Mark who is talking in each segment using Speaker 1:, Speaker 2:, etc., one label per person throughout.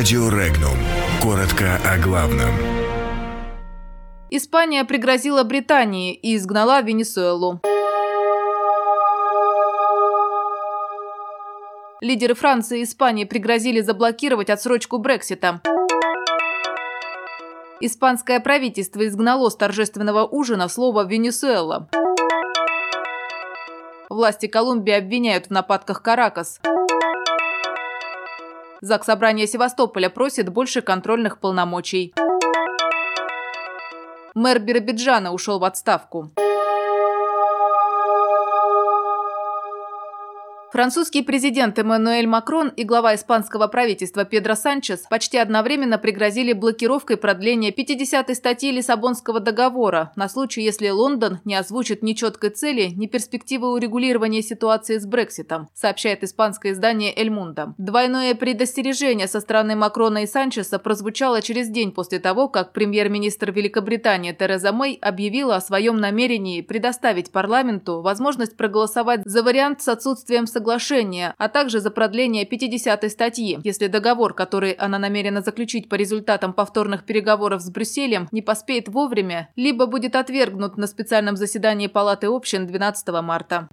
Speaker 1: Радио Регнум. Коротко о главном.
Speaker 2: Испания пригрозила Британии и изгнала Венесуэлу. Лидеры Франции и Испании пригрозили заблокировать отсрочку Брексита. Испанское правительство изгнало с торжественного ужина слово «Венесуэла». Власти Колумбии обвиняют в нападках Каракас. ЗАГС Собрания Севастополя просит больше контрольных полномочий. Мэр Биробиджана ушел в отставку. Французский президент Эммануэль Макрон и глава испанского правительства Педро Санчес почти одновременно пригрозили блокировкой продления 50-й статьи Лиссабонского договора на случай, если Лондон не озвучит ни четкой цели, ни перспективы урегулирования ситуации с Брекситом, сообщает испанское издание «Эль Мунда». Двойное предостережение со стороны Макрона и Санчеса прозвучало через день после того, как премьер-министр Великобритании Тереза Мэй объявила о своем намерении предоставить парламенту возможность проголосовать за вариант с отсутствием согласия соглашения, а также за продление 50-й статьи, если договор, который она намерена заключить по результатам повторных переговоров с Брюсселем, не поспеет вовремя, либо будет отвергнут на специальном заседании Палаты общин 12 марта.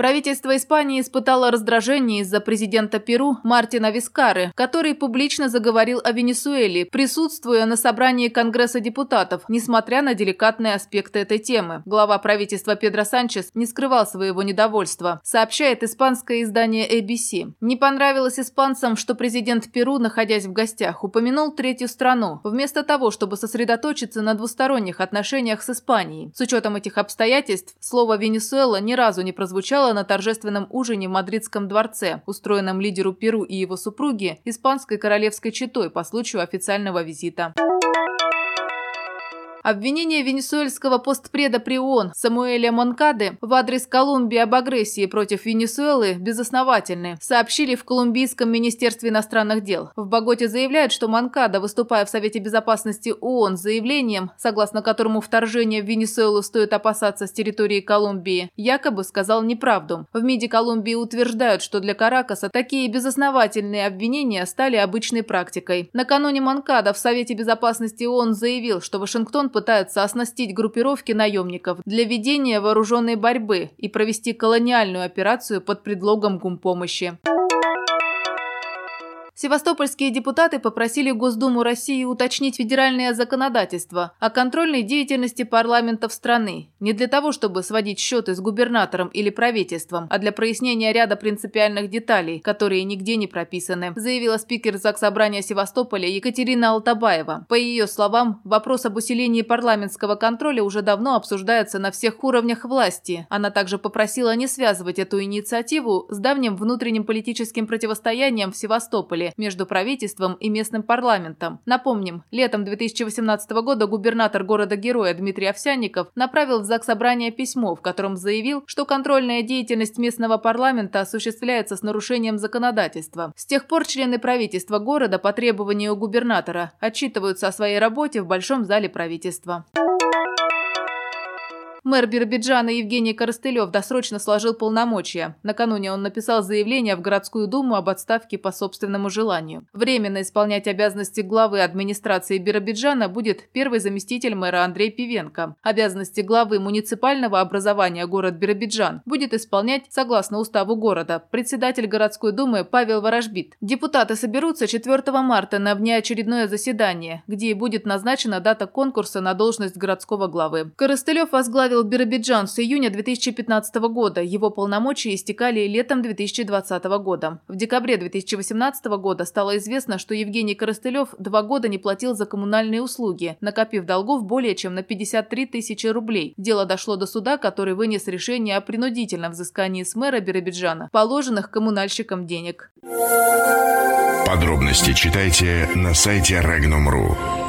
Speaker 2: Правительство Испании испытало раздражение из-за президента Перу Мартина Вискары, который публично заговорил о Венесуэле, присутствуя на собрании Конгресса депутатов, несмотря на деликатные аспекты этой темы. Глава правительства Педро Санчес не скрывал своего недовольства, сообщает испанское издание ABC. Не понравилось испанцам, что президент Перу, находясь в гостях, упомянул третью страну, вместо того, чтобы сосредоточиться на двусторонних отношениях с Испанией. С учетом этих обстоятельств, слово «Венесуэла» ни разу не прозвучало на торжественном ужине в Мадридском дворце, устроенном лидеру Перу и его супруги, испанской королевской четой по случаю официального визита. Обвинение венесуэльского постпреда при ООН Самуэля Монкады в адрес Колумбии об агрессии против Венесуэлы безосновательны, сообщили в Колумбийском министерстве иностранных дел. В Боготе заявляют, что Монкада, выступая в Совете безопасности ООН с заявлением, согласно которому вторжение в Венесуэлу стоит опасаться с территории Колумбии, якобы сказал неправду. В МИДе Колумбии утверждают, что для Каракаса такие безосновательные обвинения стали обычной практикой. Накануне Монкада в Совете безопасности ООН заявил, что Вашингтон пытаются оснастить группировки наемников для ведения вооруженной борьбы и провести колониальную операцию под предлогом гумпомощи. Севастопольские депутаты попросили Госдуму России уточнить федеральное законодательство о контрольной деятельности парламентов страны не для того, чтобы сводить счеты с губернатором или правительством, а для прояснения ряда принципиальных деталей, которые нигде не прописаны, заявила спикер Заксобрания Севастополя Екатерина Алтабаева. По ее словам, вопрос об усилении парламентского контроля уже давно обсуждается на всех уровнях власти. Она также попросила не связывать эту инициативу с давним внутренним политическим противостоянием в Севастополе между правительством и местным парламентом. Напомним, летом 2018 года губернатор города-героя Дмитрий Овсянников направил в ЗАГС Собрание письмо, в котором заявил, что контрольная деятельность местного парламента осуществляется с нарушением законодательства. С тех пор члены правительства города по требованию губернатора отчитываются о своей работе в Большом зале правительства. Мэр Биробиджана Евгений Коростылев досрочно сложил полномочия. Накануне он написал заявление в городскую думу об отставке по собственному желанию. Временно исполнять обязанности главы администрации Биробиджана будет первый заместитель мэра Андрей Пивенко. Обязанности главы муниципального образования город Биробиджан будет исполнять согласно уставу города председатель городской думы Павел Ворожбит. Депутаты соберутся 4 марта на внеочередное заседание, где и будет назначена дата конкурса на должность городского главы. Коростылев возглавит возглавил Биробиджан с июня 2015 года. Его полномочия истекали летом 2020 года. В декабре 2018 года стало известно, что Евгений Коростылев два года не платил за коммунальные услуги, накопив долгов более чем на 53 тысячи рублей. Дело дошло до суда, который вынес решение о принудительном взыскании с мэра Биробиджана положенных коммунальщикам денег.
Speaker 1: Подробности читайте на сайте Regnum.ru.